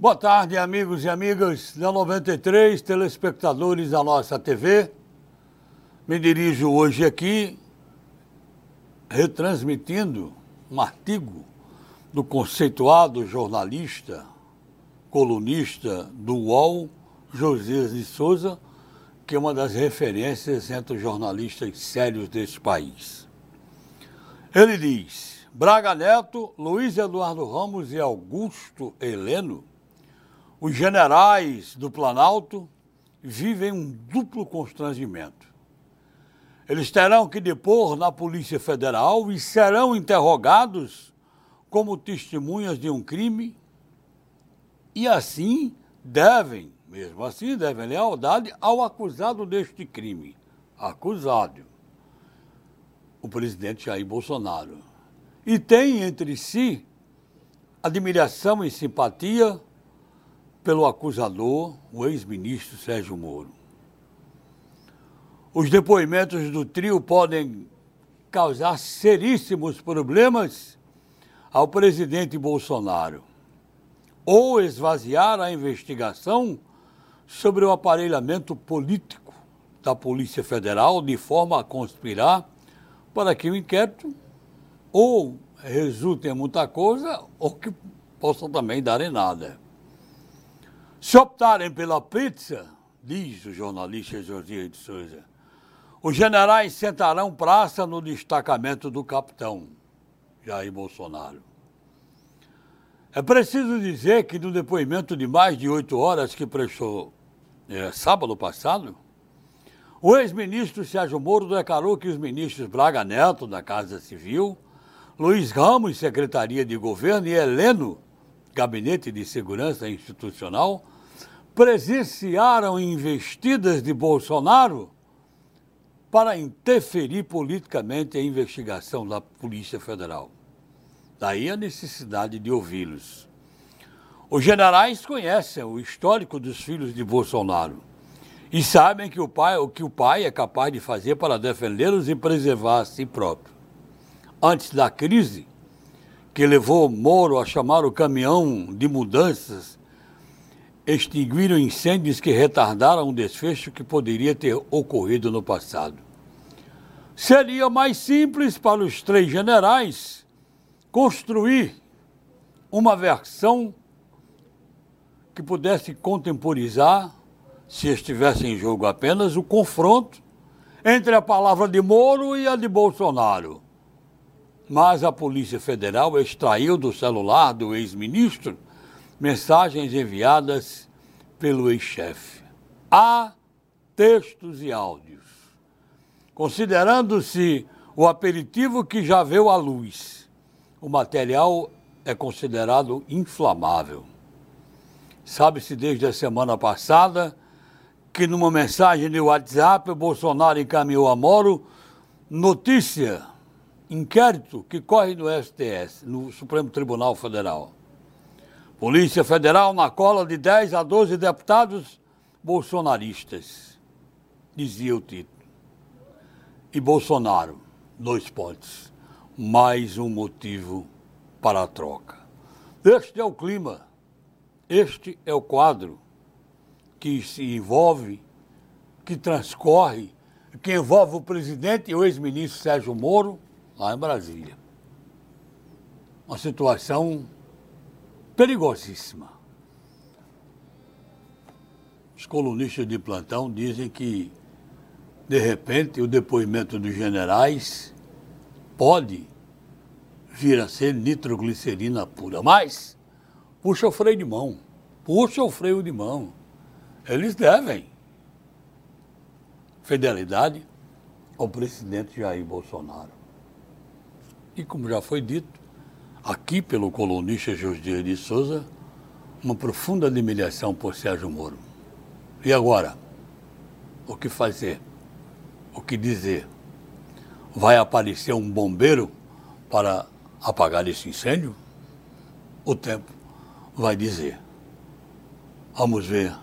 Boa tarde, amigos e amigas da 93, telespectadores da nossa TV. Me dirijo hoje aqui retransmitindo um artigo do conceituado jornalista, colunista do UOL, José de Souza, que é uma das referências entre os jornalistas sérios deste país. Ele diz: Braga Neto, Luiz Eduardo Ramos e Augusto Heleno os generais do Planalto vivem um duplo constrangimento. Eles terão que depor na Polícia Federal e serão interrogados como testemunhas de um crime e assim devem, mesmo assim, devem lealdade ao acusado deste crime. Acusado. O presidente Jair Bolsonaro. E tem entre si admiração e simpatia pelo acusador, o ex-ministro Sérgio Moro. Os depoimentos do trio podem causar seríssimos problemas ao presidente Bolsonaro ou esvaziar a investigação sobre o aparelhamento político da Polícia Federal de forma a conspirar para que o inquérito ou resulte em muita coisa ou que possa também dar em nada. Se optarem pela pizza, diz o jornalista Josias de Souza, os generais sentarão praça no destacamento do capitão Jair Bolsonaro. É preciso dizer que no depoimento de mais de oito horas que prestou é, sábado passado, o ex-ministro Sérgio Moro declarou que os ministros Braga Neto, da Casa Civil, Luiz Ramos, Secretaria de Governo, e Heleno, Gabinete de Segurança Institucional, presenciaram investidas de Bolsonaro para interferir politicamente a investigação da Polícia Federal. Daí a necessidade de ouvi-los. Os generais conhecem o histórico dos filhos de Bolsonaro e sabem que o pai, o que o pai é capaz de fazer para defendê-los e preservar a si próprio. Antes da crise, que levou Moro a chamar o caminhão de mudanças, extinguiram incêndios que retardaram um desfecho que poderia ter ocorrido no passado. Seria mais simples para os três generais construir uma versão que pudesse contemporizar, se estivesse em jogo apenas, o confronto entre a palavra de Moro e a de Bolsonaro mas a Polícia Federal extraiu do celular do ex-ministro mensagens enviadas pelo ex-chefe. Há textos e áudios. Considerando-se o aperitivo que já veio à luz, o material é considerado inflamável. Sabe-se desde a semana passada que numa mensagem de WhatsApp, Bolsonaro encaminhou a Moro notícia inquérito que corre no STS, no Supremo Tribunal Federal. Polícia Federal na cola de 10 a 12 deputados bolsonaristas, dizia o título. E Bolsonaro, dois pontos. Mais um motivo para a troca. Este é o clima, este é o quadro que se envolve, que transcorre, que envolve o presidente e o ex-ministro Sérgio Moro lá em Brasília. Uma situação perigosíssima. Os colunistas de plantão dizem que, de repente, o depoimento dos generais pode vir a ser nitroglicerina pura. Mas, puxa o freio de mão. Puxa o freio de mão. Eles devem fidelidade ao presidente Jair Bolsonaro. E como já foi dito, aqui pelo colunista José de Souza, uma profunda admiração por Sérgio Moro. E agora? O que fazer? O que dizer? Vai aparecer um bombeiro para apagar esse incêndio? O tempo vai dizer. Vamos ver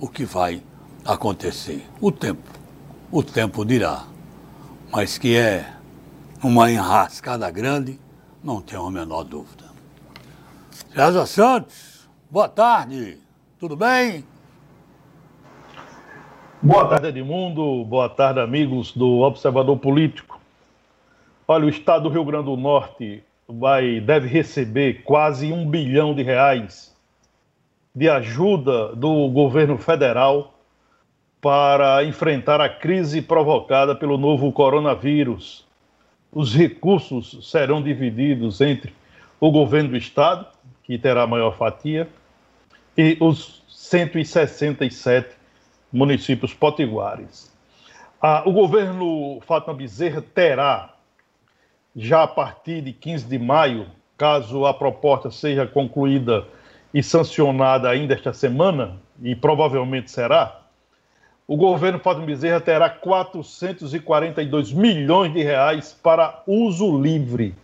o que vai acontecer. O tempo, o tempo dirá. Mas que é uma enrascada grande, não tenho a menor dúvida. César Santos, Boa tarde, tudo bem? Boa tarde, Edmundo. Boa tarde, amigos do Observador Político. Olha, o estado do Rio Grande do Norte vai, deve receber quase um bilhão de reais de ajuda do governo federal para enfrentar a crise provocada pelo novo coronavírus. Os recursos serão divididos entre o governo do estado, que terá maior fatia, e os 167 municípios potiguares. Ah, o governo Fátima Bezerra terá, já a partir de 15 de maio, caso a proposta seja concluída e sancionada ainda esta semana, e provavelmente será, o governo Fátima Bezerra terá 442 milhões de reais para uso livre.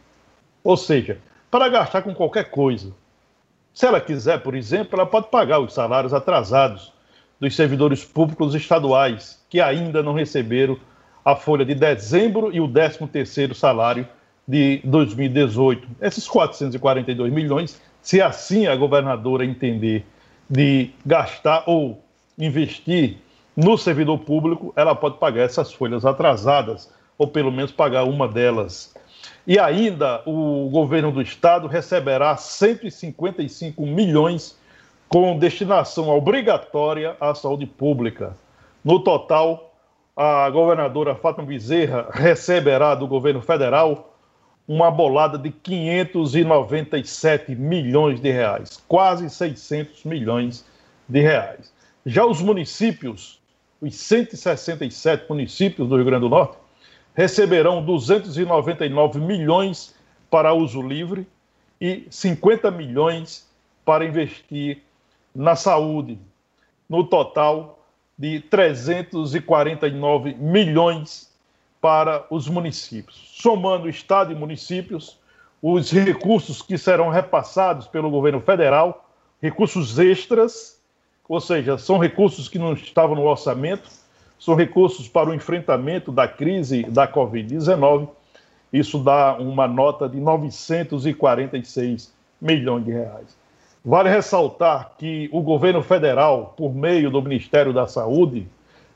Ou seja, para gastar com qualquer coisa. Se ela quiser, por exemplo, ela pode pagar os salários atrasados dos servidores públicos estaduais que ainda não receberam a folha de dezembro e o 13º salário de 2018. Esses 442 milhões, se assim a governadora entender de gastar ou investir no servidor público, ela pode pagar essas folhas atrasadas, ou pelo menos pagar uma delas. E ainda o governo do estado receberá 155 milhões com destinação obrigatória à saúde pública. No total, a governadora Fátima Bezerra receberá do governo federal uma bolada de 597 milhões de reais, quase 600 milhões de reais. Já os municípios, os 167 municípios do Rio Grande do Norte, receberão 299 milhões para uso livre e 50 milhões para investir na saúde, no total de 349 milhões para os municípios. Somando Estado e municípios, os recursos que serão repassados pelo governo federal, recursos extras, ou seja, são recursos que não estavam no orçamento, são recursos para o enfrentamento da crise da Covid-19. Isso dá uma nota de 946 milhões de reais. Vale ressaltar que o governo federal, por meio do Ministério da Saúde,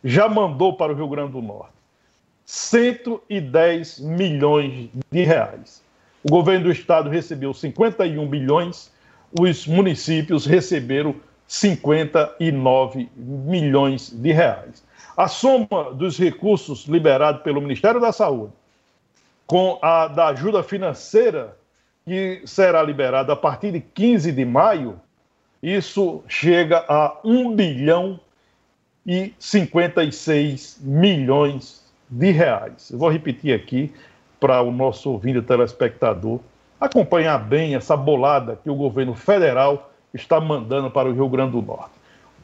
já mandou para o Rio Grande do Norte 110 milhões de reais. O governo do estado recebeu 51 bilhões, os municípios receberam 59 milhões de reais. A soma dos recursos liberados pelo Ministério da Saúde com a da ajuda financeira que será liberado a partir de 15 de maio, isso chega a 1 bilhão e 56 milhões de reais. Eu vou repetir aqui para o nosso ouvinte telespectador acompanhar bem essa bolada que o governo federal está mandando para o Rio Grande do Norte.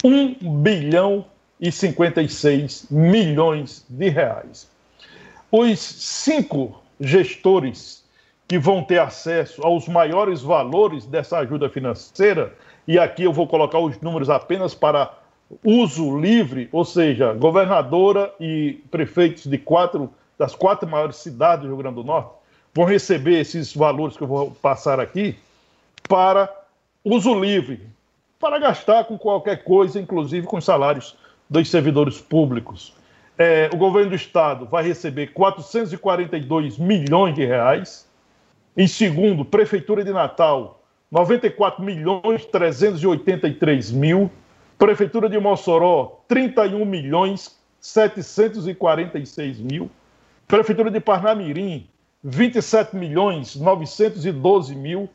1 bilhão e 56 milhões de reais. Os cinco gestores que vão ter acesso aos maiores valores dessa ajuda financeira, e aqui eu vou colocar os números apenas para uso livre, ou seja, governadora e prefeitos de quatro das quatro maiores cidades do Rio Grande do Norte vão receber esses valores que eu vou passar aqui para uso livre, para gastar com qualquer coisa, inclusive com os salários dos servidores públicos. É, o governo do estado vai receber 442 milhões de reais em segundo, Prefeitura de Natal, 94 milhões 383 mil. Prefeitura de Mossoró, 31 milhões 746 mil. Prefeitura de Parnamirim, 27 milhões 912 mil.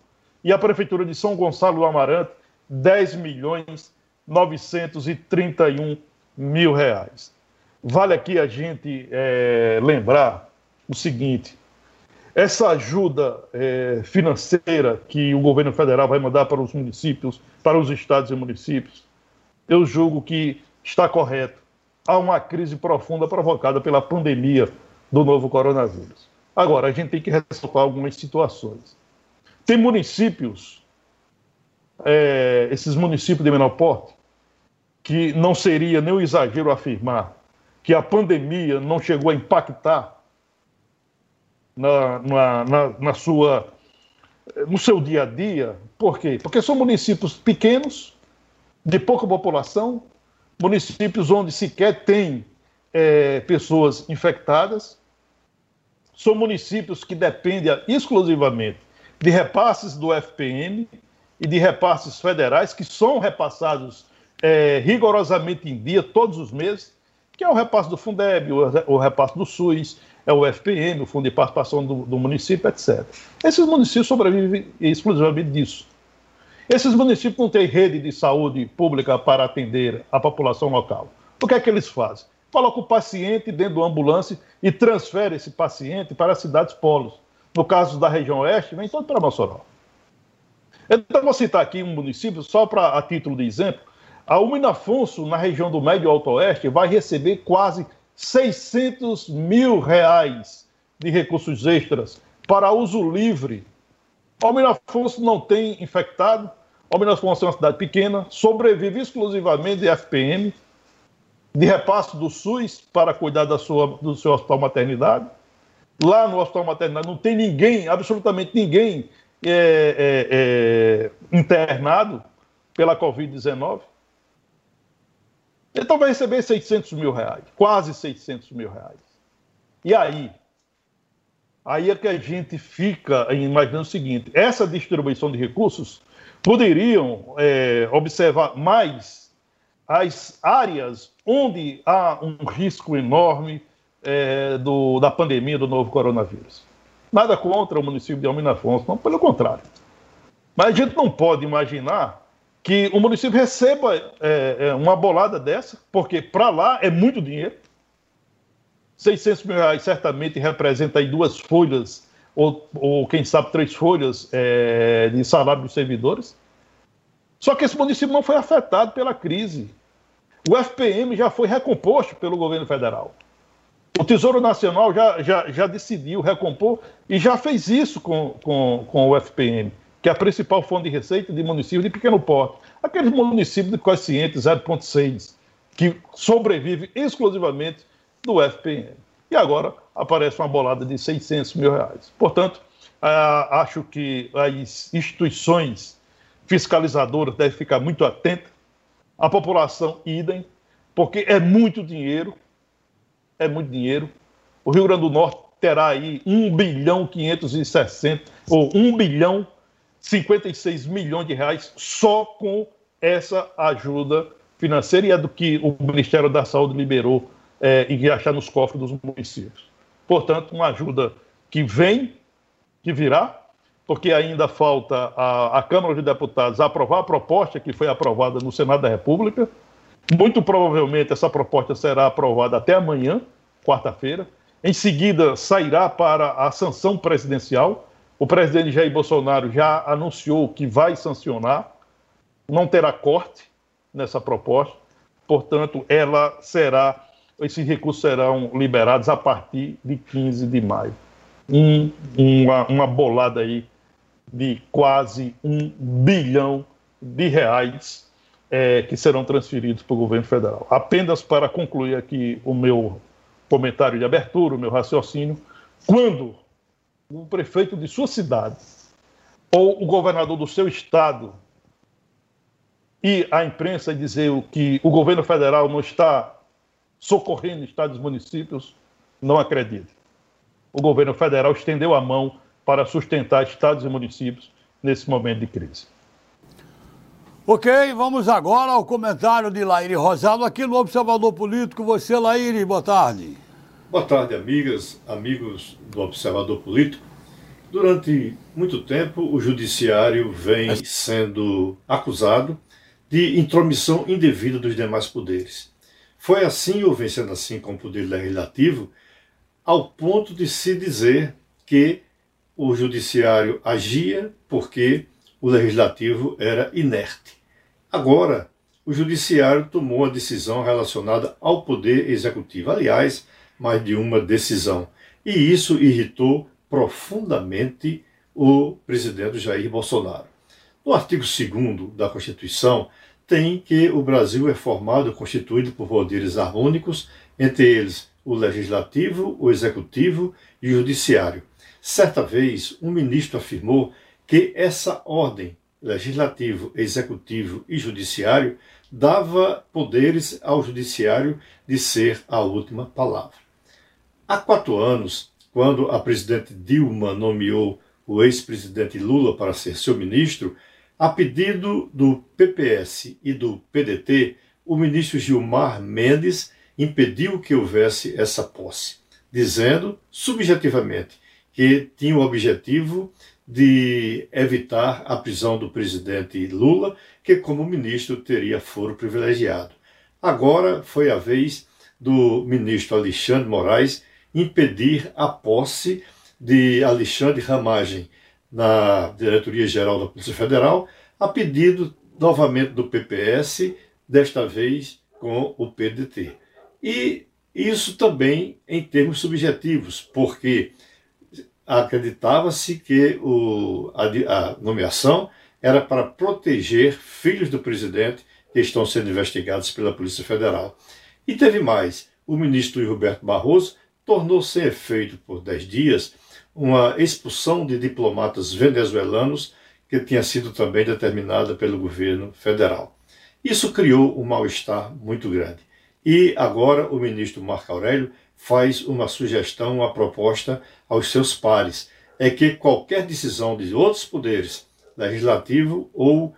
E a Prefeitura de São Gonçalo do Amarante, 10 milhões 931 mil reais. Vale aqui a gente é, lembrar o seguinte: essa ajuda é, financeira que o governo federal vai mandar para os municípios, para os estados e municípios, eu julgo que está correto. Há uma crise profunda provocada pela pandemia do novo coronavírus. Agora, a gente tem que ressaltar algumas situações. Tem municípios, é, esses municípios de menor porte, que não seria nem um exagero afirmar que a pandemia não chegou a impactar na, na, na, na sua no seu dia a dia. Por quê? Porque são municípios pequenos, de pouca população, municípios onde sequer tem é, pessoas infectadas, são municípios que dependem exclusivamente de repasses do FPM e de repasses federais, que são repassados é, rigorosamente em dia, todos os meses, que é o repasse do Fundeb, o, repasse do SUS, é o FPM, o Fundo de Participação do, do município, etc. Esses municípios sobrevivem exclusivamente disso. Esses municípios não têm rede de saúde pública para atender a população local. O que é que eles fazem? Colocam o paciente dentro da ambulância e transfere esse paciente para as cidades polos. No caso da região oeste, vem todo para Mossoró. Então, vou citar aqui um município, só para a título de exemplo. A Umina Afonso, na região do Médio Alto Oeste, vai receber quase 600 mil reais de recursos extras para uso livre. Almir Afonso não tem infectado. Almir Afonso é uma cidade pequena, sobrevive exclusivamente de FPM, de repasse do SUS para cuidar da sua, do seu hospital maternidade. Lá no hospital maternidade não tem ninguém, absolutamente ninguém é, é, é, internado pela Covid-19. Então vai receber 600 mil reais, quase 600 mil reais. E aí? Aí é que a gente fica imaginando o seguinte: essa distribuição de recursos poderiam é, observar mais as áreas onde há um risco enorme é, do, da pandemia do novo coronavírus. Nada contra o município de Almina Afonso, não, pelo contrário. Mas a gente não pode imaginar que o município receba é, é, uma bolada dessa, porque para lá é muito dinheiro. 600 mil reais certamente representa aí duas folhas, ou, ou quem sabe três folhas é, de salário dos servidores. Só que esse município não foi afetado pela crise. O FPM já foi recomposto pelo governo federal. O Tesouro Nacional já, já, já decidiu recompor e já fez isso com, com, com o FPM que é a principal fonte de receita de municípios de pequeno porte. Aqueles municípios de coeficiente 0,6, que sobrevivem exclusivamente do FPM. E agora aparece uma bolada de 600 mil reais. Portanto, acho que as instituições fiscalizadoras devem ficar muito atentas, a população idem, porque é muito dinheiro, é muito dinheiro. O Rio Grande do Norte terá aí 1 bilhão 560, ou 1 bilhão 56 milhões de reais só com essa ajuda financeira e é do que o Ministério da Saúde liberou é, e que achar nos cofres dos municípios. Portanto, uma ajuda que vem, que virá, porque ainda falta a, a Câmara de Deputados aprovar a proposta que foi aprovada no Senado da República. Muito provavelmente essa proposta será aprovada até amanhã, quarta-feira. Em seguida, sairá para a sanção presidencial o presidente Jair Bolsonaro já anunciou que vai sancionar, não terá corte nessa proposta, portanto, ela será, esses recursos serão liberados a partir de 15 de maio. Um, uma, uma bolada aí de quase um bilhão de reais é, que serão transferidos para o governo federal. Apenas para concluir aqui o meu comentário de abertura, o meu raciocínio, quando o prefeito de sua cidade ou o governador do seu estado e a imprensa dizer que o governo federal não está socorrendo estados e municípios, não acredite. O governo federal estendeu a mão para sustentar estados e municípios nesse momento de crise. Ok, vamos agora ao comentário de Laíre Rosado aqui no Observador Político. Você, Laíre, boa tarde. Boa tarde, amigas, amigos do Observador Político. Durante muito tempo, o Judiciário vem sendo acusado de intromissão indevida dos demais poderes. Foi assim, ou vem sendo assim com o Poder Legislativo, ao ponto de se dizer que o Judiciário agia porque o Legislativo era inerte. Agora, o Judiciário tomou uma decisão relacionada ao Poder Executivo. Aliás, mais de uma decisão. E isso irritou profundamente o presidente Jair Bolsonaro. No artigo 2 da Constituição, tem que o Brasil é formado, constituído por poderes harmônicos, entre eles o legislativo, o executivo e o judiciário. Certa vez, um ministro afirmou que essa ordem, legislativo, executivo e judiciário, dava poderes ao judiciário de ser a última palavra. Há quatro anos, quando a presidente Dilma nomeou o ex-presidente Lula para ser seu ministro, a pedido do PPS e do PDT, o ministro Gilmar Mendes impediu que houvesse essa posse, dizendo, subjetivamente, que tinha o objetivo de evitar a prisão do presidente Lula, que, como ministro, teria foro privilegiado. Agora foi a vez do ministro Alexandre Moraes impedir a posse de Alexandre Ramagem na Diretoria-Geral da Polícia Federal, a pedido novamente do PPS, desta vez com o PDT. E isso também em termos subjetivos, porque acreditava-se que o, a, a nomeação era para proteger filhos do presidente que estão sendo investigados pela Polícia Federal. E teve mais: o ministro Roberto Barroso tornou sem efeito por dez dias uma expulsão de diplomatas venezuelanos que tinha sido também determinada pelo governo federal. Isso criou um mal-estar muito grande. E agora o ministro Marco Aurélio faz uma sugestão, uma proposta aos seus pares, é que qualquer decisão de outros poderes, legislativo ou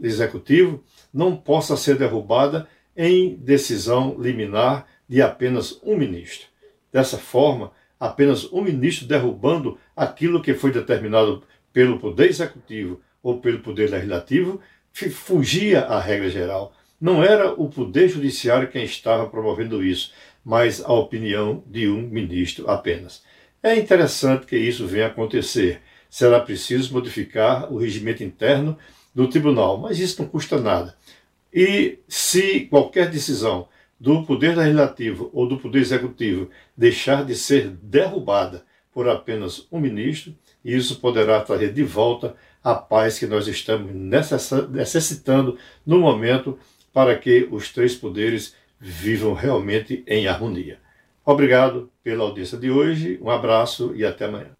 executivo, não possa ser derrubada em decisão liminar de apenas um ministro. Dessa forma, apenas um ministro derrubando aquilo que foi determinado pelo Poder Executivo ou pelo Poder Legislativo fugia à regra geral. Não era o Poder Judiciário quem estava promovendo isso, mas a opinião de um ministro apenas. É interessante que isso venha acontecer. Será preciso modificar o regimento interno do tribunal, mas isso não custa nada. E se qualquer decisão do Poder Legislativo ou do Poder Executivo deixar de ser derrubada por apenas um ministro, isso poderá trazer de volta a paz que nós estamos necessitando no momento para que os três poderes vivam realmente em harmonia. Obrigado pela audiência de hoje, um abraço e até amanhã.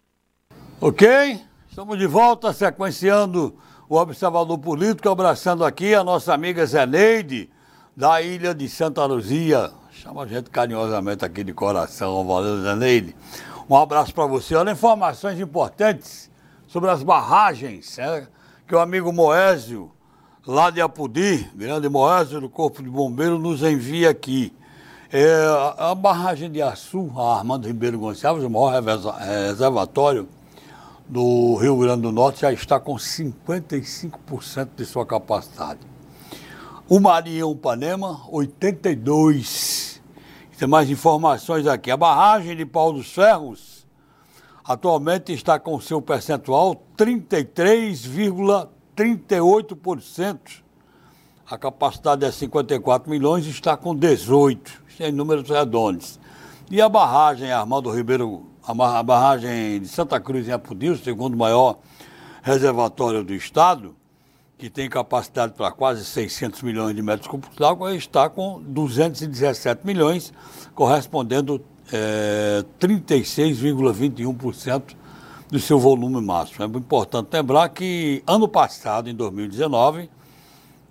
Ok, estamos de volta sequenciando o Observador Político, abraçando aqui a nossa amiga Zeneide, da ilha de Santa Luzia. Chama a gente carinhosamente aqui de coração, valeu Zeneide. Um abraço para você. Olha, informações importantes sobre as barragens é, que o amigo Moésio lá de Apudi, grande Moésio do Corpo de Bombeiro, nos envia aqui. É, a barragem de Açu, a Armando Ribeiro Gonçalves, o maior reservatório do Rio Grande do Norte, já está com 55% de sua capacidade. O Marinhão Panema, 82%. Tem mais informações aqui. A barragem de Pau dos Ferros atualmente está com seu percentual 33,3%. 38%. A capacidade é 54 milhões está com 18, em números redondos. E a barragem Armando Ribeiro, a barragem de Santa Cruz em Apudil, segundo maior reservatório do estado, que tem capacidade para quase 600 milhões de metros cúbicos d'água, está com 217 milhões, correspondendo é, 36,21% do seu volume máximo. É importante lembrar que ano passado, em 2019,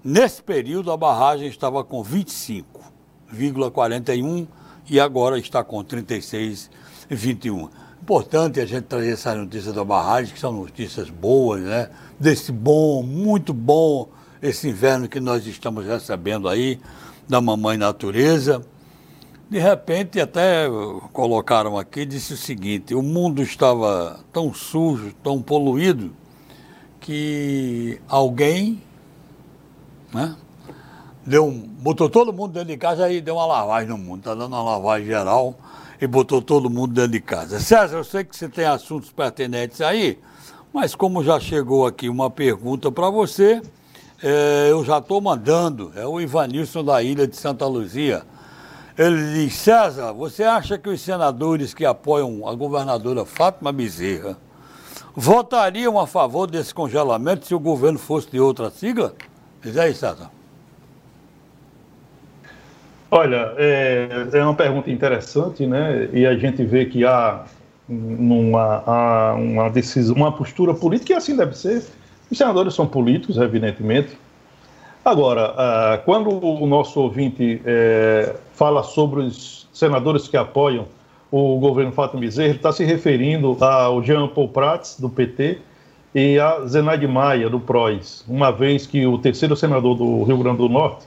nesse período a barragem estava com 25,41 e agora está com 36,21. Importante a gente trazer essas notícias da barragem, que são notícias boas, né? Desse bom, muito bom, esse inverno que nós estamos recebendo aí, da mamãe natureza. De repente, até colocaram aqui, disse o seguinte: o mundo estava tão sujo, tão poluído, que alguém né, deu botou todo mundo dentro de casa e deu uma lavagem no mundo. Está dando uma lavagem geral e botou todo mundo dentro de casa. César, eu sei que você tem assuntos pertinentes aí, mas como já chegou aqui uma pergunta para você, é, eu já estou mandando. É o Ivanilson da Ilha de Santa Luzia. Ele diz, César, você acha que os senadores que apoiam a governadora Fátima Bezerra votariam a favor desse congelamento se o governo fosse de outra sigla? Diz aí, César. Olha, é, é uma pergunta interessante, né? E a gente vê que há numa uma decisão, uma postura política, e assim deve ser. Os senadores são políticos, evidentemente. Agora, uh, quando o nosso ouvinte é, fala sobre os senadores que apoiam o governo Fátima Bezerra, ele está se referindo ao Jean Paul Prats, do PT, e a Zenaide Maia, do PROS, uma vez que o terceiro senador do Rio Grande do Norte,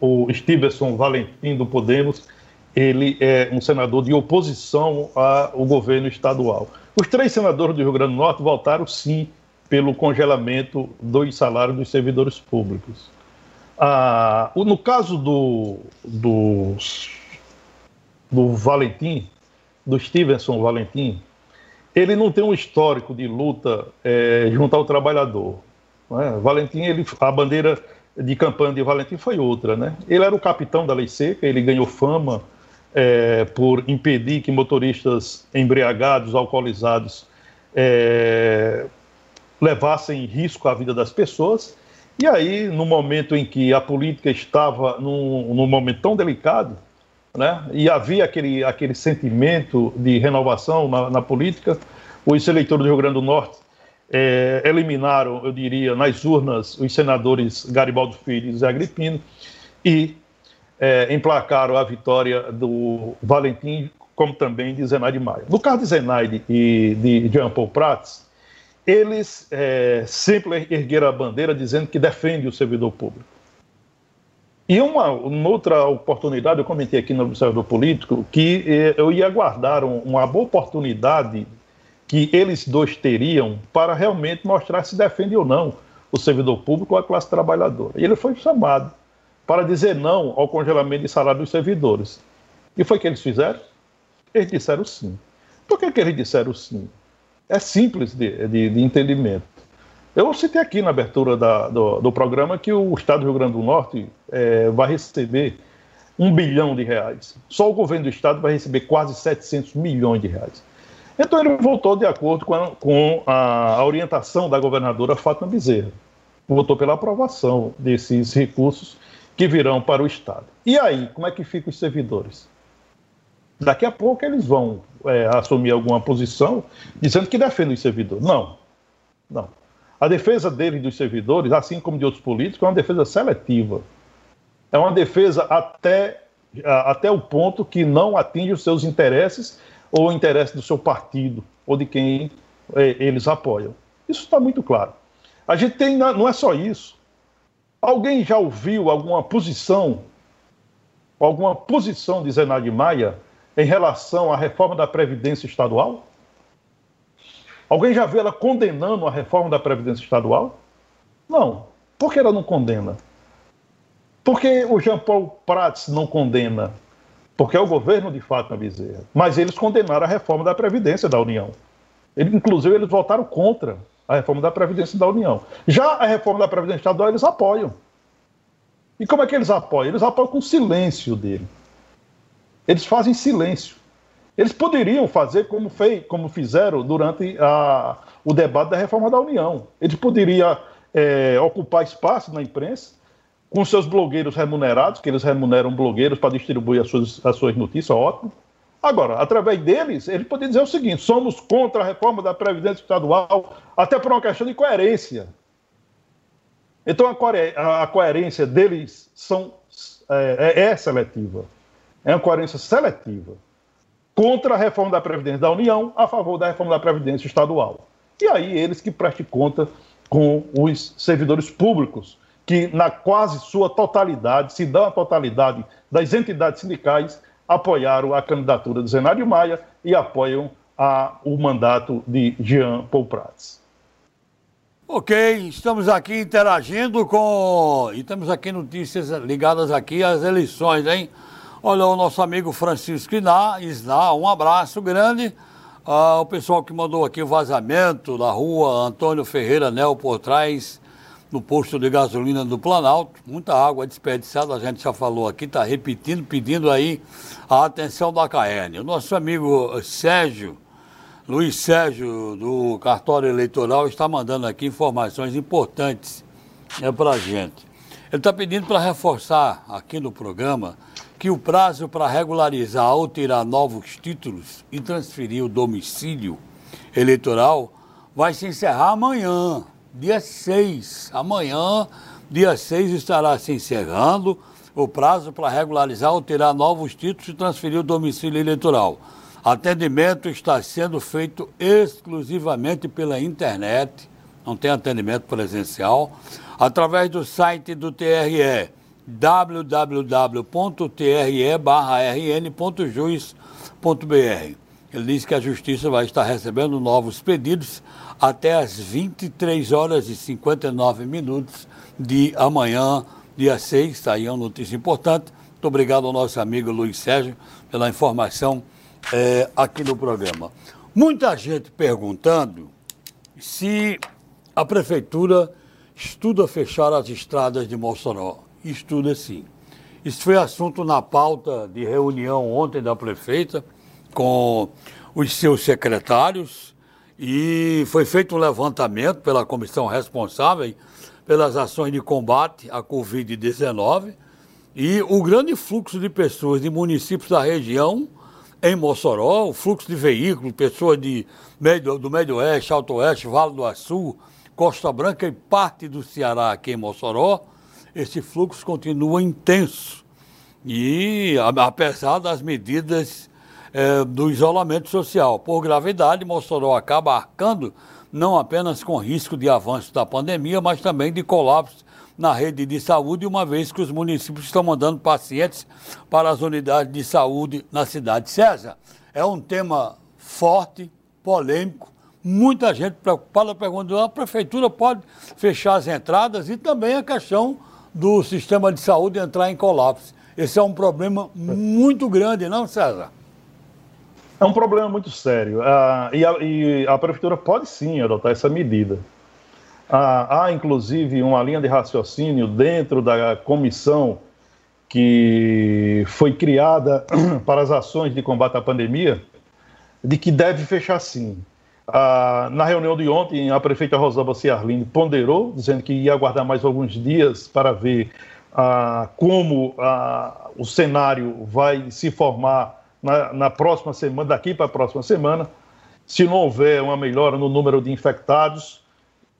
o Stevenson Valentim, do Podemos, ele é um senador de oposição ao governo estadual. Os três senadores do Rio Grande do Norte votaram sim pelo congelamento dos salários dos servidores públicos. Ah, no caso do, do, do Valentim, do Stevenson Valentim, ele não tem um histórico de luta é, junto ao trabalhador. É? Valentim, ele, a bandeira de campanha de Valentim foi outra. Né? Ele era o capitão da lei seca, ele ganhou fama é, por impedir que motoristas embriagados, alcoolizados, é, levassem risco à vida das pessoas. E aí, no momento em que a política estava num, num momento tão delicado, né? e havia aquele, aquele sentimento de renovação na, na política. Os eleitores do Rio Grande do Norte é, eliminaram, eu diria, nas urnas os senadores Garibaldo Filho e Zé Agripino e é, emplacaram a vitória do Valentim, como também de Zenaide Maia. No caso de Zenaide e de Jean Paul Prats, eles é, sempre ergueram a bandeira dizendo que defende o servidor público. E uma, uma, outra oportunidade, eu comentei aqui no Observador Político, que eh, eu ia aguardar um, uma boa oportunidade que eles dois teriam para realmente mostrar se defende ou não o servidor público ou a classe trabalhadora. E ele foi chamado para dizer não ao congelamento de salário dos servidores. E foi o que eles fizeram? Eles disseram sim. Por que, que eles disseram sim? É simples de, de, de entendimento. Eu citei aqui na abertura da, do, do, programa que o Estado do Rio Grande do Norte é, vai receber um bilhão de reais. Só o governo do Estado vai receber quase 700 milhões de reais. Então ele voltou de acordo com a, com a orientação da governadora Fátima Bezerra. Votou pela aprovação desses recursos que virão para o Estado. E aí, como é que ficam os servidores? Daqui a pouco eles vão é, assumir alguma posição dizendo que defendem os servidores. Não, não. A defesa dele e dos servidores, assim como de outros políticos, é uma defesa seletiva. É uma defesa até, até o ponto que não atinge os seus interesses ou o interesse do seu partido ou de quem é, eles apoiam. Isso está muito claro. A gente tem, não é só isso. Alguém já ouviu alguma posição, alguma posição de Zenade Maia em relação à reforma da Previdência Estadual? Alguém já viu ela condenando a reforma da Previdência Estadual? Não. Por que ela não condena? Por que o Jean Paul Prats não condena? Porque é o governo de Fátima Bezerra. Mas eles condenaram a reforma da Previdência da União. Ele, inclusive, eles votaram contra a reforma da Previdência da União. Já a reforma da Previdência Estadual, eles apoiam. E como é que eles apoiam? Eles apoiam com silêncio dele. Eles fazem silêncio. Eles poderiam fazer como, fez, como fizeram durante a, o debate da reforma da União. Eles poderiam é, ocupar espaço na imprensa com seus blogueiros remunerados, que eles remuneram blogueiros para distribuir as suas, as suas notícias, ótimo. Agora, através deles, ele poderia dizer o seguinte: somos contra a reforma da Previdência Estadual, até por uma questão de coerência. Então, a, a coerência deles são, é, é, é seletiva. É uma coerência seletiva contra a reforma da Previdência da União, a favor da reforma da Previdência Estadual. E aí eles que prestem conta com os servidores públicos, que na quase sua totalidade, se dão a totalidade das entidades sindicais, apoiaram a candidatura de Zenário Maia e apoiam a, o mandato de Jean Paul Prats. Ok, estamos aqui interagindo com. E temos aqui notícias ligadas aqui às eleições, hein? Olha, o nosso amigo Francisco Isná, um abraço grande. Ah, o pessoal que mandou aqui o vazamento da rua Antônio Ferreira Nel por trás, no posto de gasolina do Planalto. Muita água desperdiçada, a gente já falou aqui, está repetindo, pedindo aí a atenção da CAERN. O nosso amigo Sérgio, Luiz Sérgio, do cartório eleitoral, está mandando aqui informações importantes né, para a gente. Ele está pedindo para reforçar aqui no programa que o prazo para regularizar ou tirar novos títulos e transferir o domicílio eleitoral vai se encerrar amanhã, dia 6. Amanhã, dia 6, estará se encerrando o prazo para regularizar ou tirar novos títulos e transferir o domicílio eleitoral. Atendimento está sendo feito exclusivamente pela internet, não tem atendimento presencial, através do site do TRE www.tre-rn.juiz.br. Ele diz que a Justiça vai estar recebendo novos pedidos até as 23 horas e 59 minutos de amanhã, dia 6. Está aí uma notícia importante. Muito obrigado ao nosso amigo Luiz Sérgio pela informação é, aqui no programa. Muita gente perguntando se a Prefeitura estuda fechar as estradas de Mossoró estuda sim. Isso foi assunto na pauta de reunião ontem da prefeita com os seus secretários e foi feito um levantamento pela comissão responsável pelas ações de combate à Covid-19 e o grande fluxo de pessoas de municípios da região em Mossoró, o fluxo de veículos, pessoas de do Médio Oeste, Alto Oeste, Vale do Açu, Costa Branca e parte do Ceará aqui em Mossoró, esse fluxo continua intenso. E apesar das medidas é, do isolamento social, por gravidade, Mossoró acaba arcando não apenas com risco de avanço da pandemia, mas também de colapso na rede de saúde, uma vez que os municípios estão mandando pacientes para as unidades de saúde na cidade. César, é um tema forte, polêmico, muita gente preocupada perguntando: a prefeitura pode fechar as entradas e também a questão do sistema de saúde entrar em colapso. Esse é um problema muito grande, não, César? É um problema muito sério. Ah, e, a, e, a, prefeitura pode sim adotar essa medida. Ah, há, inclusive, uma linha de raciocínio dentro da comissão que foi criada para as ações de combate à pandemia, de que deve fechar sim. Ah, na reunião de ontem, a prefeita Rosalba Ciarline ponderou, dizendo que ia aguardar mais alguns dias para ver ah, como ah, o cenário vai se formar na, na próxima semana, daqui para a próxima semana. Se não houver uma melhora no número de infectados,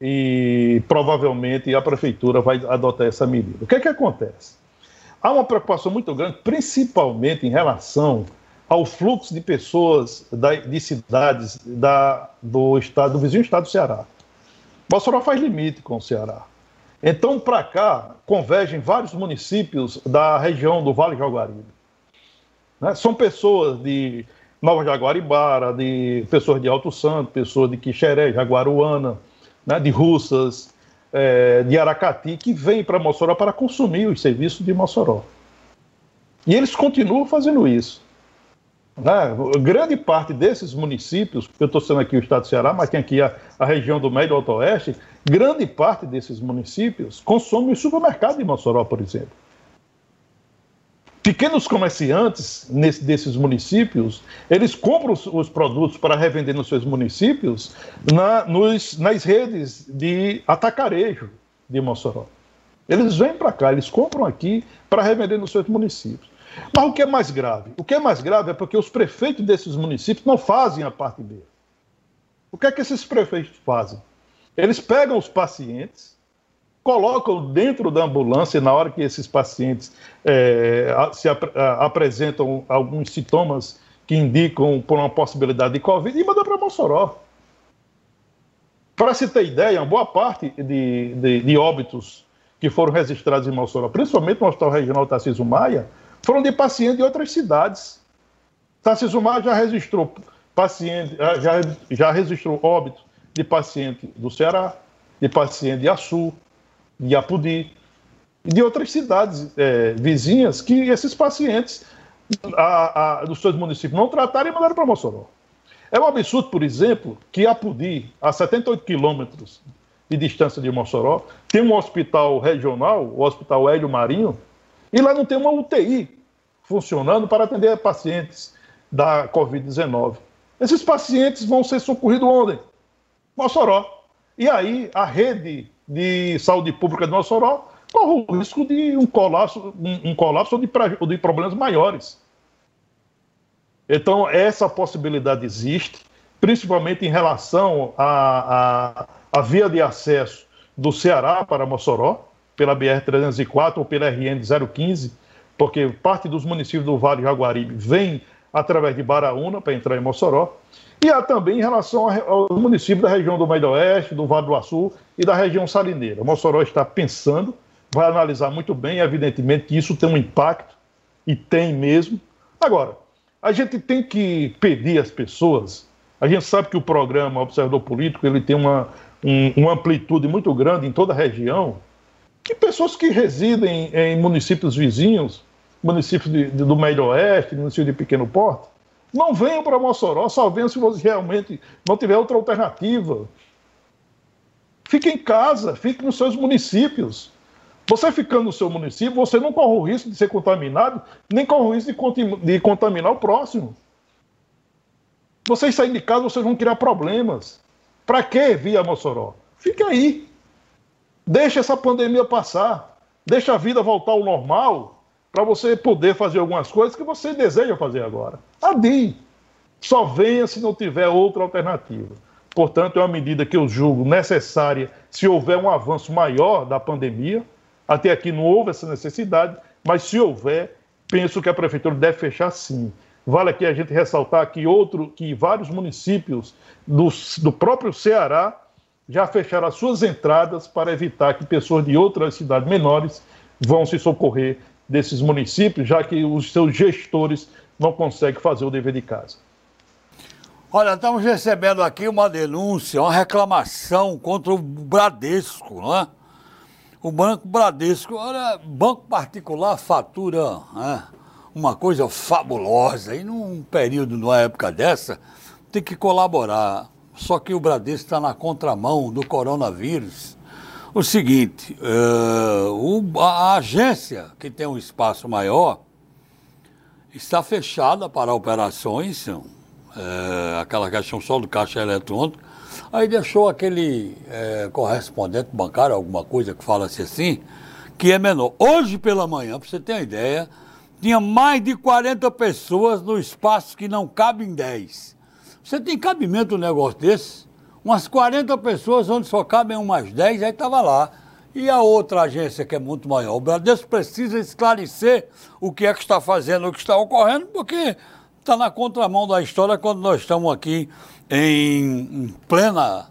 e provavelmente a prefeitura vai adotar essa medida. O que é que acontece? Há uma preocupação muito grande, principalmente em relação ao fluxo de pessoas da, de cidades da, do estado, do vizinho estado do Ceará. Mossoró faz limite com o Ceará. Então, para cá, convergem vários municípios da região do Vale Jaguaribe. Né? São pessoas de Nova Jaguaribara, de pessoas de Alto Santo, pessoas de Quixeré, Jaguaruana, né? de Russas, é, de Aracati, que vêm para Mossoró para consumir os serviços de Mossoró. E eles continuam fazendo isso. Né? Grande parte desses municípios, eu estou sendo aqui o estado do Ceará, mas tem aqui a, a região do Médio Alto Oeste, grande parte desses municípios consome o supermercado de Mossoró, por exemplo. Pequenos comerciantes nesse, desses municípios, eles compram os, os, produtos para revender nos seus municípios na, nos, nas redes de atacarejo de Mossoró. Eles vêm para cá, eles compram aqui para revender nos seus municípios. Mas o que é mais grave? O que é mais grave é porque os prefeitos desses municípios não fazem a parte B. O que é que esses prefeitos fazem? Eles pegam os pacientes, colocam dentro da ambulância, na hora que esses pacientes é, se ap apresentam alguns sintomas que indicam por uma possibilidade de Covid, e mandam para Mossoró. Para se ter ideia, uma boa parte de, de, de, óbitos que foram registrados em Mossoró, principalmente no Hospital Regional Tarcísio Maia, foram de pacientes de outras cidades. Mar já registrou paciente, já, já registrou óbito de paciente do Ceará, de paciente de Açu, de Apudi, e de outras cidades é, vizinhas que esses pacientes a, a, dos seus municípios não trataram e mandaram para Mossoró. É um absurdo, por exemplo, que Apudi, a 78 quilômetros de distância de Mossoró, tem um hospital regional, o Hospital Hélio Marinho, e lá não tem uma UTI funcionando para atender pacientes da Covid-19. Esses pacientes vão ser socorridos onde? Mossoró. E aí a rede de saúde pública de Mossoró corre o risco de um colapso, um, um colapso ou de, de problemas maiores. Então, essa possibilidade existe, principalmente em relação à, à via de acesso do Ceará para Mossoró, pela BR-304 ou pela RN-015, porque parte dos municípios do Vale Jaguaribe vem através de Baraúna para entrar em Mossoró. E há também em relação ao município da região do Meio Oeste, do Vale do Açu e da região salineira. Mossoró está pensando, vai analisar muito bem, evidentemente que isso tem um impacto, e tem mesmo. Agora, a gente tem que pedir às pessoas, a gente sabe que o programa Observador Político ele tem uma, um, uma amplitude muito grande em toda a região, que pessoas que residem em municípios vizinhos, municípios de, de, do Meio Oeste, municípios de pequeno porte, não venham para Mossoró, só venham se você realmente não tiver outra alternativa. Fique em casa, fique nos seus municípios. Você ficando no seu município, você não corre o risco de ser contaminado, nem corre o risco de, de contaminar o próximo. Vocês saírem de casa, vocês vão criar problemas. Para que via Mossoró? Fique aí. Deixa essa pandemia passar. Deixa a vida voltar ao normal para você poder fazer algumas coisas que você deseja fazer agora. Adie. Só venha se não tiver outra alternativa. Portanto, é uma medida que eu julgo necessária se houver um avanço maior da pandemia. Até aqui não houve essa necessidade, mas se houver, penso que a prefeitura deve fechar sim. Vale aqui a gente ressaltar que outro, que vários municípios do, do próprio Ceará já fecharam as suas entradas para evitar que pessoas de outras cidades menores vão se socorrer desses municípios, já que os seus gestores não conseguem fazer o dever de casa. Olha, estamos recebendo aqui uma denúncia, uma reclamação contra o Bradesco, não é? O Banco Bradesco, olha, banco particular fatura né, uma coisa fabulosa, e num período, numa época dessa, tem que colaborar. Só que o Bradesco está na contramão do coronavírus. O seguinte, uh, o, a, agência, que tem um espaço maior, está fechada para operações, uh, aquela questão só do caixa eletrônico. Aí deixou aquele uh, correspondente bancário, alguma coisa que fala -se assim, que é menor. Hoje pela manhã, para você ter uma ideia, tinha mais de 40 pessoas no espaço que não cabe em 10. Você tem cabimento um negócio desse? Umas 40 pessoas onde só cabem umas 10, aí estava lá. E a outra agência que é muito maior. O Bradesco precisa esclarecer o que é que está fazendo, o que está ocorrendo, porque está na contramão da história quando nós estamos aqui em, plena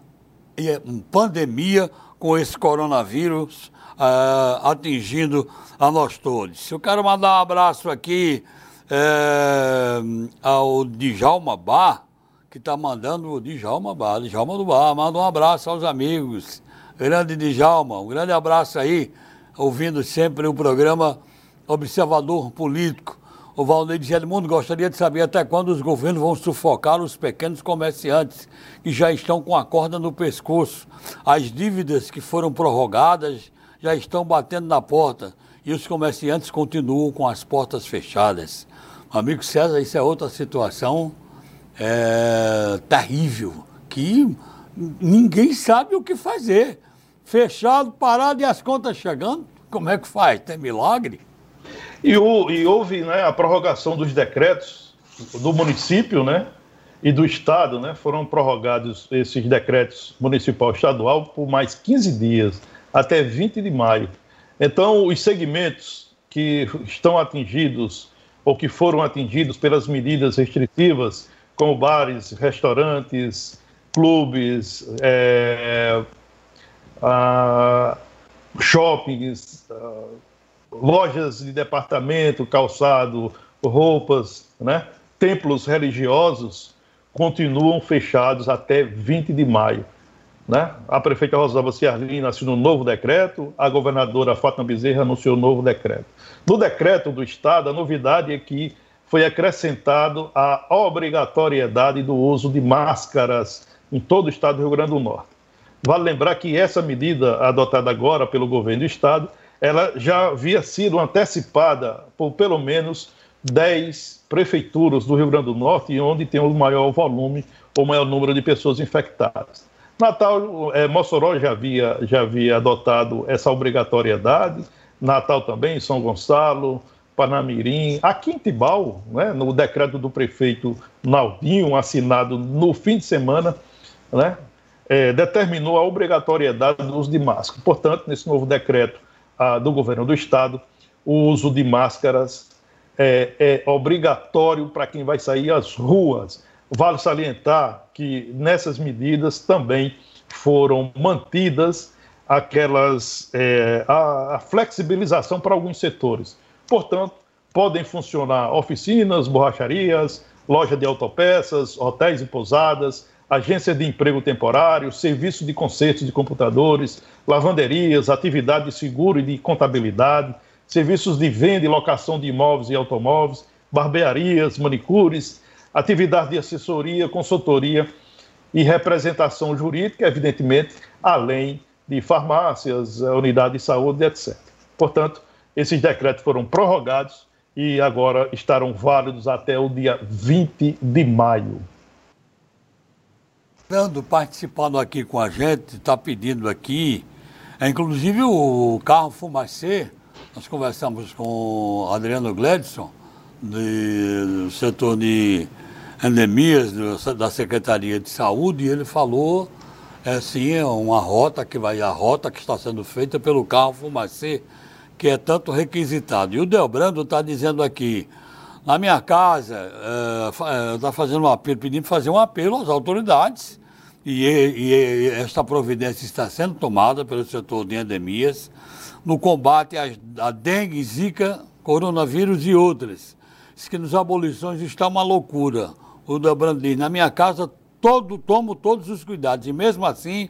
pandemia com esse coronavírus uh, atingindo a nós todos. Eu quero mandar um abraço aqui uh, ao Djalma Bar, que está mandando o Djalma Bar, Djalma do Bar, manda um abraço aos amigos. Grande Djalma, um grande abraço aí, ouvindo sempre o programa Observador Político. O Valdeir de Edmundo gostaria de saber até quando os governos vão sufocar os pequenos comerciantes que já estão com a corda no pescoço. As dívidas que foram prorrogadas já estão batendo na porta e os comerciantes continuam com as portas fechadas. Amigo César, isso é outra situação é, terrível, que ninguém sabe o que fazer. Fechado, parado e as contas chegando, como é que faz? Tem milagre? E, o, e houve né, a prorrogação dos decretos do município, né? E do Estado, né? Foram prorrogados esses decretos municipal e estadual por mais 15 dias, até 20 de maio. Então, os segmentos que estão atingidos ou que foram atingidos pelas medidas restritivas como bares, restaurantes, clubes, é, a, shoppings, a, lojas de departamento, calçado, roupas, né? templos religiosos continuam fechados até 20 de maio. Né? A prefeita Rosalba Ciarlina assinou um novo decreto, a governadora Fátima Bezerra anunciou um novo decreto. No decreto do Estado, a novidade é que foi acrescentado a obrigatoriedade do uso de máscaras em todo o estado do Rio Grande do Norte. Vale lembrar que essa medida adotada agora pelo governo do estado, ela já havia sido antecipada por pelo menos 10 prefeituras do Rio Grande do Norte, onde tem o maior volume ou maior número de pessoas infectadas. Natal, é, Mossoró já havia, já havia adotado essa obrigatoriedade, Natal também, São Gonçalo, Panamirim, aqui em Tibau, né, no decreto do prefeito Naldinho, assinado no fim de semana, né, é, determinou a obrigatoriedade do uso de máscara. Portanto, nesse novo decreto ah, do governo do estado, o uso de máscaras é, é obrigatório para quem vai sair às ruas. Vale salientar que nessas medidas também foram mantidas aquelas é, a, a flexibilização para alguns setores. Portanto, podem funcionar oficinas, borracharias, loja de autopeças, hotéis e pousadas, agência de emprego temporário, serviço de consertos de computadores, lavanderias, atividade de seguro e de contabilidade, serviços de venda e locação de imóveis e automóveis, barbearias, manicures, atividade de assessoria, consultoria e representação jurídica, evidentemente, além de farmácias, unidade de saúde, etc. Portanto, esses decretos foram prorrogados e agora estarão válidos até o dia 20 de maio. Fernando, participando aqui com a gente, está pedindo aqui, é, inclusive o carro Fumacê, nós conversamos com Adriano Gledson, do setor de endemias da Secretaria de Saúde, e ele falou é sim é uma rota que vai a rota que está sendo feita pelo carro Fumacê, que é tanto requisitado. E o Delbrando está dizendo aqui, na minha casa, está é, é, fazendo um apelo, pedindo fazer um apelo às autoridades, e, e, e esta providência está sendo tomada pelo setor de endemias no combate à, dengue, zika, coronavírus e outras. Diz que nos abolições está uma loucura. O Delbrando diz, na minha casa todo, tomo todos os cuidados. E mesmo assim,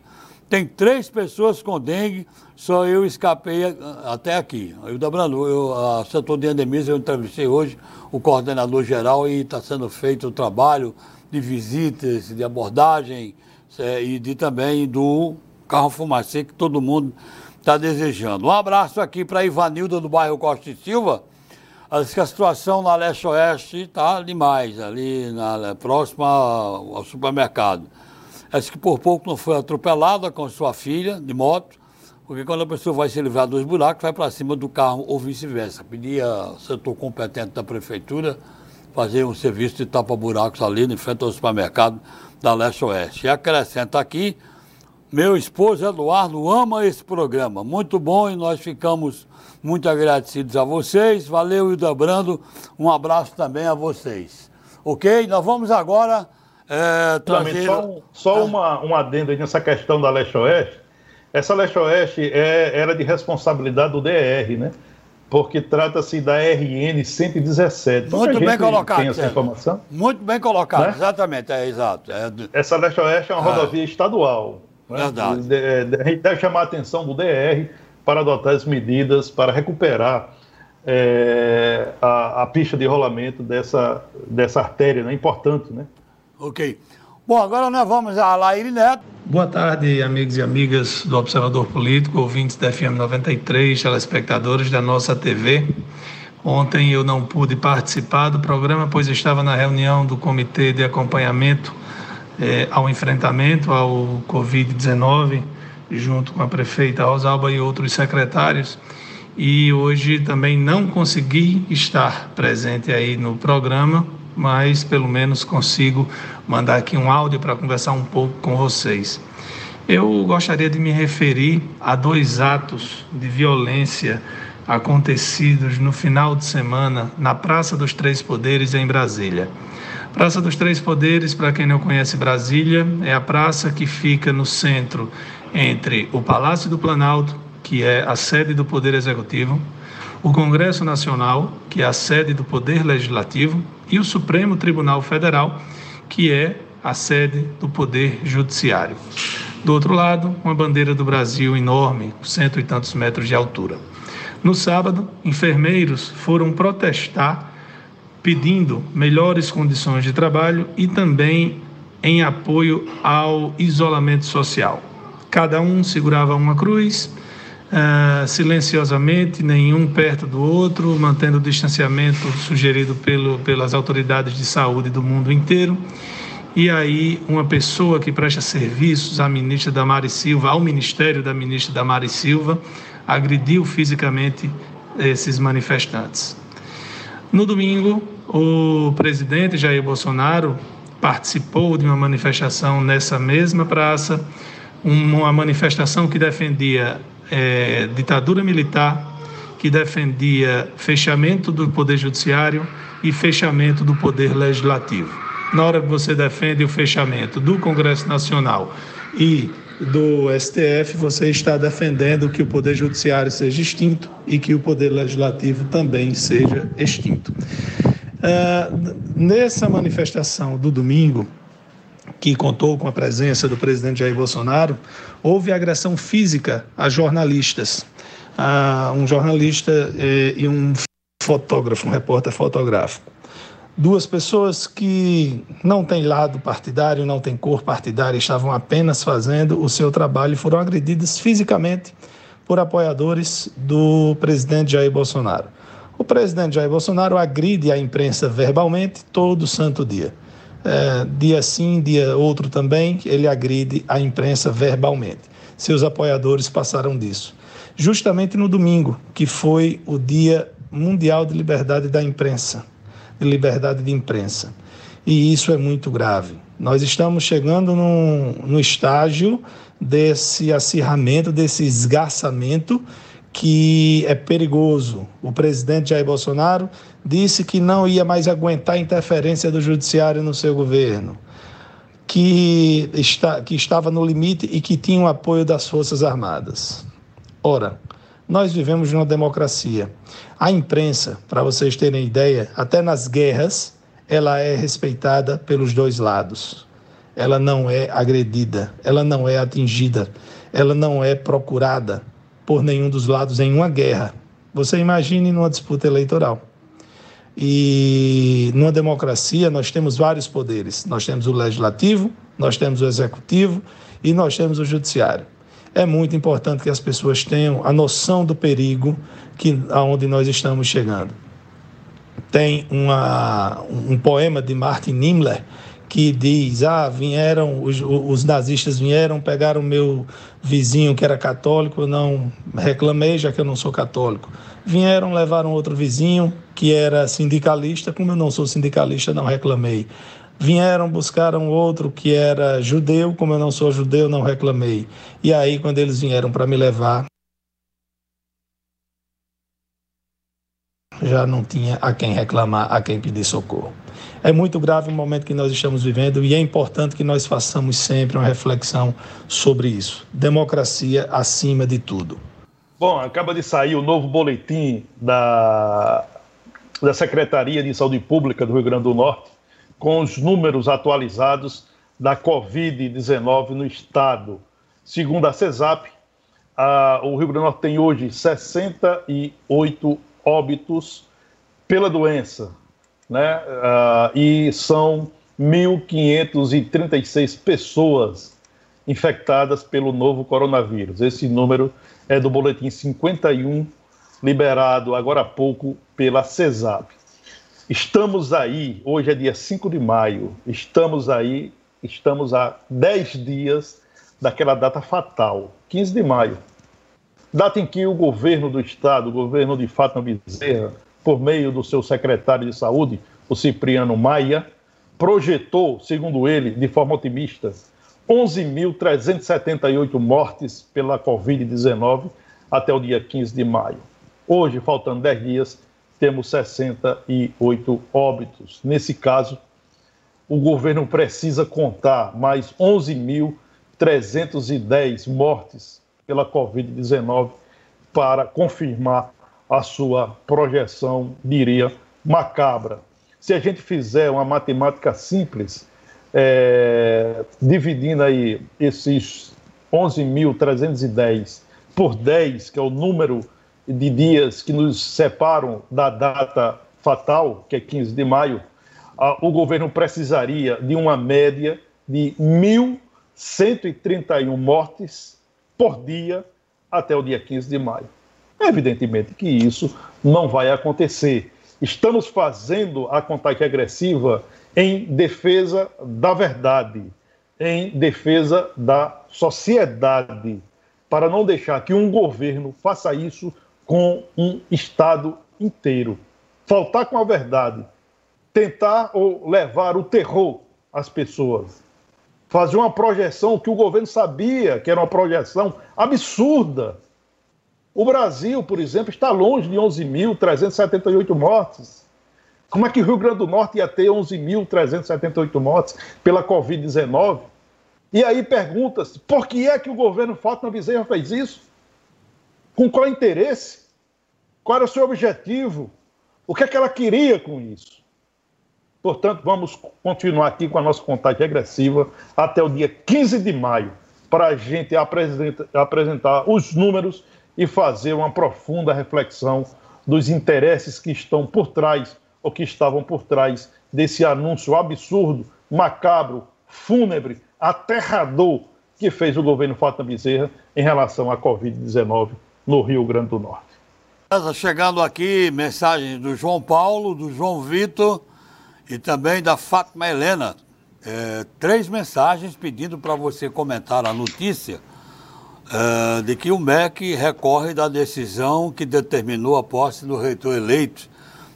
tem três pessoas com dengue, só eu escapei até aqui. Eu, Dobrando, eu, a setor de endemias, eu entrevistei hoje o coordenador geral e está sendo feito o trabalho de visitas, de abordagem é, e de também do carro fumacê que todo mundo está desejando. Um abraço aqui para Ivanilda do bairro Costa e Silva. Diz que a situação na leste-oeste está demais, ali na, próxima ao supermercado. Diz que por pouco não foi atropelada com sua filha de moto, porque quando a pessoa vai se livrar dos buracos, vai para cima do carro ou vice-versa. Pedia ao setor competente da prefeitura fazer um serviço de tapa-buracos ali em frente ao supermercado da leste-oeste. E acrescenta aqui meu esposo Eduardo ama esse programa, muito bom e nós ficamos muito agradecidos a vocês. Valeu, Ida Brando, um abraço também a vocês. Ok? Nós vamos agora é, trazer... Só, só ah. uma, um adendo aí nessa questão da Leste-Oeste. Essa Leste-Oeste é, era de responsabilidade do DR, né? Porque trata-se da RN 117. Muito bem colocado. Tem essa informação? Muito bem colocado, né? exatamente, é exato. É... Essa Leste-Oeste é uma ah. rodovia estadual. Né? Verdade. A gente deve chamar a atenção do DR para adotar as medidas para recuperar é, a, a, pista de rolamento dessa, dessa artéria, né? Importante, né? Ok. Bom, agora nós vamos a Laíri Neto. Boa tarde, amigos e amigas do Observador Político, ouvintes da FM 93, telespectadores da nossa TV. Ontem eu não pude participar do programa, pois estava na reunião do Comitê de Acompanhamento é, ao enfrentamento ao Covid-19, junto com a prefeita Rosalba e outros secretários. E hoje também não consegui estar presente aí no programa, mas pelo menos consigo mandar aqui um áudio para conversar um pouco com vocês. Eu gostaria de me referir a dois atos de violência acontecidos no final de semana na Praça dos Três Poderes em Brasília. Praça dos Três Poderes, para quem não conhece Brasília, é a praça que fica no centro entre o Palácio do Planalto, que é a sede do Poder Executivo, o Congresso Nacional, que é a sede do Poder Legislativo, e o Supremo Tribunal Federal, que é a sede do Poder Judiciário. Do outro lado, uma bandeira do Brasil enorme, cento e tantos metros de altura. No sábado, enfermeiros foram protestar pedindo melhores condições de trabalho e também em apoio ao isolamento social. Cada um segurava uma cruz, uh, silenciosamente, nenhum perto do outro, mantendo o distanciamento sugerido pelo, pelas autoridades de saúde do mundo inteiro. e aí uma pessoa que presta serviços à ministra Damari Silva, ao ministério da ministra Damari Silva, agrediu fisicamente esses manifestantes. No domingo, o presidente Jair Bolsonaro participou de uma manifestação nessa mesma praça, uma manifestação que defendia é, ditadura militar, que defendia fechamento do Poder Judiciário e fechamento do Poder Legislativo. Na hora que você defende o fechamento do Congresso Nacional e do STF, você está defendendo que o Poder Judiciário seja extinto e que o Poder Legislativo também seja extinto. Uh, nessa manifestação do domingo, que contou com a presença do presidente Jair Bolsonaro, houve agressão física a jornalistas. Uh, um jornalista eh, e um fotógrafo, um repórter fotográfico duas pessoas que não têm lado partidário, não têm cor partidária, estavam apenas fazendo o seu trabalho e foram agredidas fisicamente por apoiadores do presidente Jair Bolsonaro. O presidente Jair Bolsonaro agride a imprensa verbalmente todo santo dia. É, dia sim, dia outro também, ele agride a imprensa verbalmente. Seus apoiadores passaram disso. Justamente no domingo, que foi o Dia Mundial de Liberdade da Imprensa de liberdade de imprensa. E isso é muito grave. Nós estamos chegando no, no estágio desse acirramento, desse esgarçamento que é perigoso. O presidente Jair Bolsonaro disse que não ia mais aguentar a interferência do judiciário no seu governo, que, está, que estava no limite e que tinha o apoio das Forças Armadas. Ora, nós vivemos numa democracia. A imprensa, para vocês terem ideia, até nas guerras, ela é respeitada pelos dois lados. Ela não é agredida, ela não é atingida, ela não é procurada por nenhum dos lados em uma guerra. Você imagine numa disputa eleitoral. E numa democracia nós temos vários poderes. Nós temos o legislativo, nós temos o executivo e nós temos o judiciário é muito importante que as pessoas tenham a noção do perigo que aonde nós estamos chegando. Tem uma, um poema de Martin Niemöller que diz: Ah, vieram, os, os nazistas vieram, pegaram o meu vizinho que era católico, eu não reclamei, já que eu não sou católico. Vieram, levaram outro vizinho que era sindicalista, como eu não sou sindicalista, não reclamei. Vieram, buscaram outro que era judeu, como eu não sou judeu, não reclamei. E aí, quando eles vieram para me levar, já não tinha a quem reclamar, a quem pedir socorro. É muito grave o momento que nós estamos vivendo e é importante que nós façamos sempre uma reflexão sobre isso. Democracia acima de tudo. Bom, acaba de sair o novo boletim da, da Secretaria de Saúde Pública do Rio Grande do Norte, com os números atualizados da Covid-19 no estado. Segundo a CESAP, a, o Rio Grande do Norte tem hoje 68 óbitos pela doença, né? Uh, e são 1.536 pessoas infectadas pelo novo coronavírus. Esse número é do boletim 51, liberado agora há pouco pela CESAP. Estamos aí, hoje é dia 5 de maio, estamos aí, estamos a 10 dias daquela data fatal, 15 de maio. Data em que o governo do estado, o governo de Fátima Bezerra, por meio do seu secretário de saúde, o Cipriano Maia, projetou, segundo ele, de forma otimista, 11.378 mortes pela Covid-19 até o dia 15 de maio. Hoje, faltando 10 dias, temos 68 óbitos. Nesse caso, o governo precisa contar mais 11.310 mortes pela Covid-19 para confirmar a sua projeção, diria, macabra. Se a gente fizer uma matemática simples, é, dividindo aí esses 11.310 por 10, que é o número de dias que nos separam da data fatal, que é 15 de maio, o governo precisaria de uma média de 1.131 mortes por dia até o dia 15 de maio. Evidentemente que isso não vai acontecer. Estamos fazendo a contagem agressiva em defesa da verdade, em defesa da sociedade, para não deixar que um governo faça isso com um Estado inteiro. Faltar com a verdade, tentar ou levar o terror às pessoas, fazer uma projeção que o governo sabia que era uma projeção absurda. O Brasil, por exemplo, está longe de 11.378 mortes. Como é que o Rio Grande do Norte ia ter 11.378 mortes pela Covid-19? E aí pergunta-se, por que é que o governo Fátima Bezerra fez isso? Com qual interesse? Qual era o seu objetivo? O que é que ela queria com isso? Portanto, vamos continuar aqui com a nossa contagem regressiva até o dia 15 de maio, para a gente apresentar, apresentar os números e fazer uma profunda reflexão dos interesses que estão por trás ou que estavam por trás desse anúncio absurdo, macabro, fúnebre, aterrador que fez o governo Fátima Bezerra em relação à Covid-19 no Rio Grande do Norte. Chegando aqui, mensagem do João Paulo, do João Vitor e também da Fátima Helena. É, três mensagens pedindo para você comentar a notícia é, de que o MEC recorre da decisão que determinou a posse do reitor eleito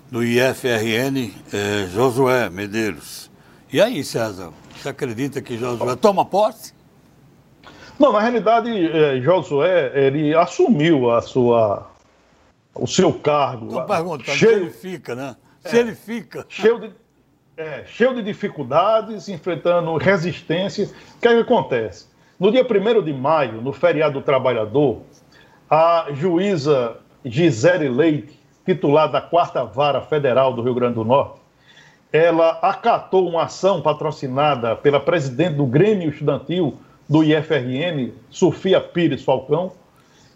do IFRN, é, Josué Medeiros. E aí, César, você acredita que Josué toma posse? Não, na realidade, é, Josué, ele assumiu a sua, o seu cargo. Estou perguntando cheio, se ele fica, né? Se é, ele fica. Cheio de, é, cheio de dificuldades, enfrentando resistência. O que, é que acontece? No dia 1 de maio, no feriado do trabalhador, a juíza Gisele Leite, titular da Quarta Vara Federal do Rio Grande do Norte, ela acatou uma ação patrocinada pela presidente do Grêmio Estudantil do IFRN, Sofia Pires Falcão,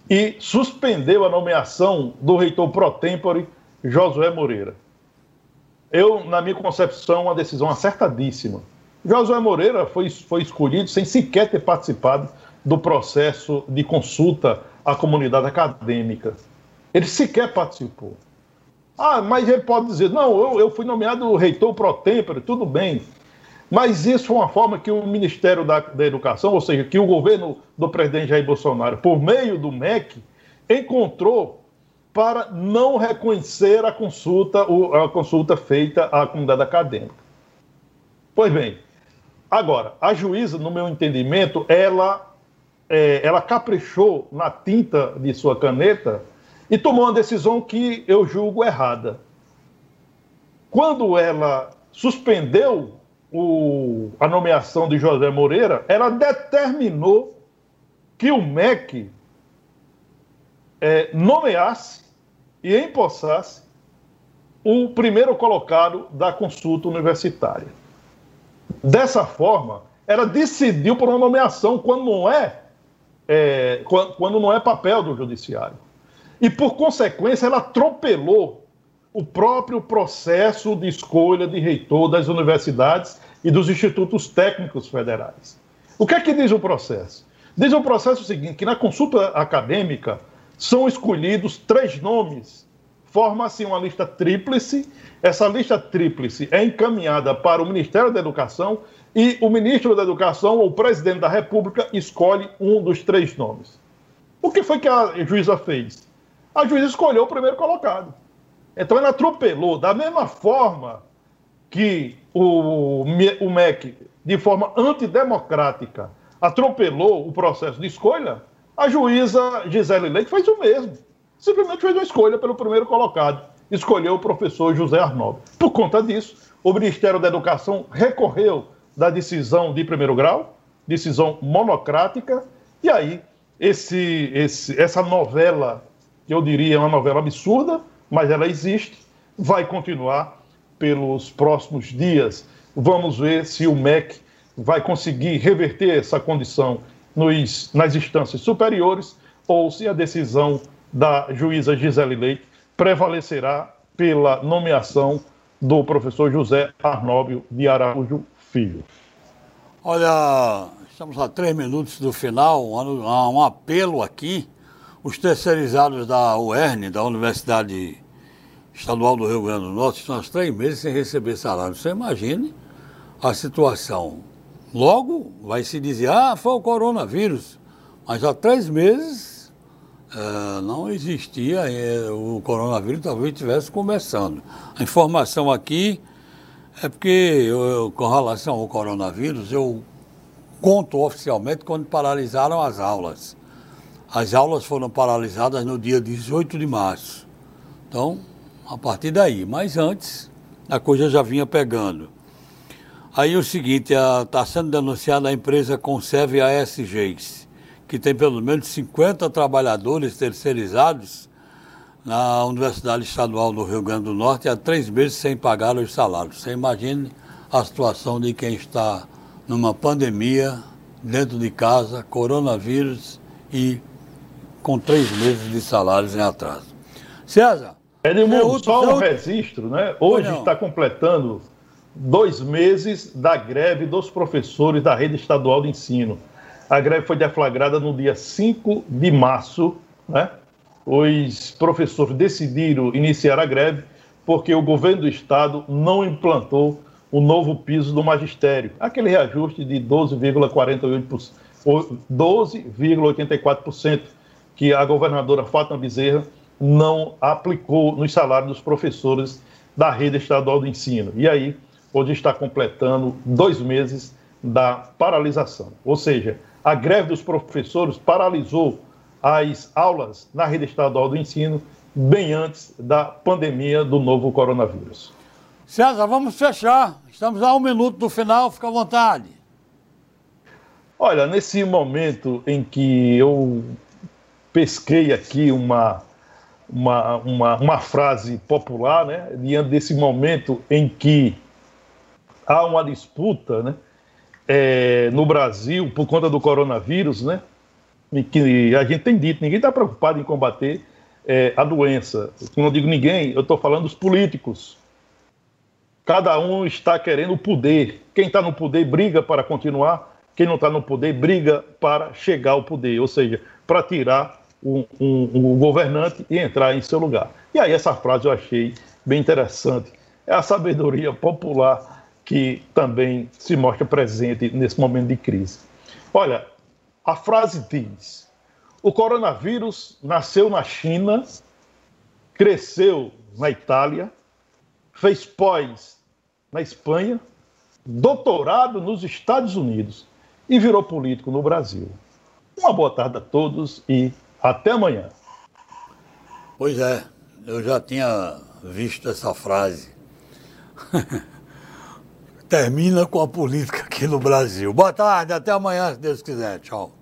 e suspendeu a nomeação do reitor pro tempore, Josué Moreira. Eu, na minha concepção, uma decisão acertadíssima. Josué Moreira foi, foi escolhido sem sequer ter participado do processo de consulta à comunidade acadêmica. Ele sequer participou. Ah, mas ele pode dizer, não, eu, eu fui nomeado reitor pro tempore, tudo bem. Mas isso foi uma forma que o Ministério da, da, Educação, ou seja, que o governo do presidente Jair Bolsonaro, por meio do MEC, encontrou para não reconhecer a consulta, a consulta feita à comunidade acadêmica. Pois bem, agora, a juíza, no meu entendimento, ela, é, ela caprichou na tinta de sua caneta e tomou uma decisão que eu julgo errada. Quando ela suspendeu o, a nomeação de José Moreira, ela determinou que o MEC é, nomeasse e empossasse o primeiro colocado da consulta universitária. Dessa forma, ela decidiu por uma nomeação quando não é, é quando, não é papel do judiciário. E, por consequência, ela atropelou o próprio processo de escolha de reitor das universidades e dos institutos técnicos federais. O que é que diz o processo? Diz o processo seguinte: que na consulta acadêmica são escolhidos três nomes, forma-se uma lista tríplice. Essa lista tríplice é encaminhada para o Ministério da Educação e o ministro da Educação ou o presidente da República escolhe um dos três nomes. O que foi que a juíza fez? a juíza escolheu o primeiro colocado. Então ele atropelou, da mesma forma que o, o MEC, de forma antidemocrática, atropelou o processo de escolha, a juíza Gisele Leite fez o mesmo. Simplesmente fez uma escolha pelo primeiro colocado. Escolheu o professor José Arnaldo. Por conta disso, o Ministério da Educação recorreu da decisão de primeiro grau, decisão monocrática, e aí esse, esse, essa novela que eu diria é uma novela absurda, mas ela existe, vai continuar pelos próximos dias. Vamos ver se o MEC vai conseguir reverter essa condição nos, nas instâncias superiores ou se a decisão da juíza Gisele Leite prevalecerá pela nomeação do professor José Arnóbio de Araújo Filho. Olha, estamos a três minutos do final, um, um apelo aqui os terceirizados da UERN, da Universidade Estadual do Rio Grande do Norte, estão há três meses sem receber salário. Você imagine a situação. Logo vai se dizer, ah, foi o coronavírus. Mas há três meses uh, não existia, uh, o coronavírus talvez estivesse começando. A informação aqui é porque, eu, eu, com relação ao coronavírus, eu conto oficialmente quando paralisaram as aulas. As aulas foram paralisadas no dia 18 de março. Então, a partir daí. Mas antes, a coisa já vinha pegando. Aí o seguinte, está sendo denunciada a empresa Conserve ASGs, que tem pelo menos 50 trabalhadores terceirizados na Universidade Estadual do Rio Grande do Norte há três meses sem pagar os salários. Você imagine a situação de quem está numa pandemia, dentro de casa, coronavírus e com três meses de salários em atraso. César. Edmundo, é só um registro, né? Hoje está completando dois meses da greve dos professores da rede estadual de ensino. A greve foi deflagrada no dia 5 de março, né? Os professores decidiram iniciar a greve porque o governo do estado não implantou o novo piso do magistério, aquele reajuste de 12,48%, 12,84% que a governadora Fátima Bezerra não aplicou nos salários dos professores da rede estadual do ensino. E aí, hoje está completando dois meses da paralisação. Ou seja, a greve dos professores paralisou as aulas na rede estadual do ensino bem antes da pandemia do novo coronavírus. César, vamos fechar. Estamos a um minuto do final, fica à vontade. Olha, nesse momento em que eu pesquei aqui uma, uma, uma, uma frase popular, né, diante desse momento em que há uma disputa né, é, no Brasil por conta do coronavírus, né, em que a gente tem dito, ninguém está preocupado em combater é, a doença. Quando eu digo ninguém, eu estou falando dos políticos. Cada um está querendo o poder. Quem está no poder briga para continuar, quem não está no poder briga para chegar ao poder, ou seja, para tirar um, um, um governante e entrar em seu lugar. E aí essa frase eu achei bem interessante. É a sabedoria popular que também se mostra presente nesse momento de crise. Olha, a frase diz: o coronavírus nasceu na China, cresceu na Itália, fez pós na Espanha, doutorado nos Estados Unidos e virou político no Brasil. Uma boa tarde a todos e até amanhã. Pois é, eu já tinha visto essa frase. termina com a política aqui no Brasil. Boa tarde, até amanhã, se Deus quiser. Tchau.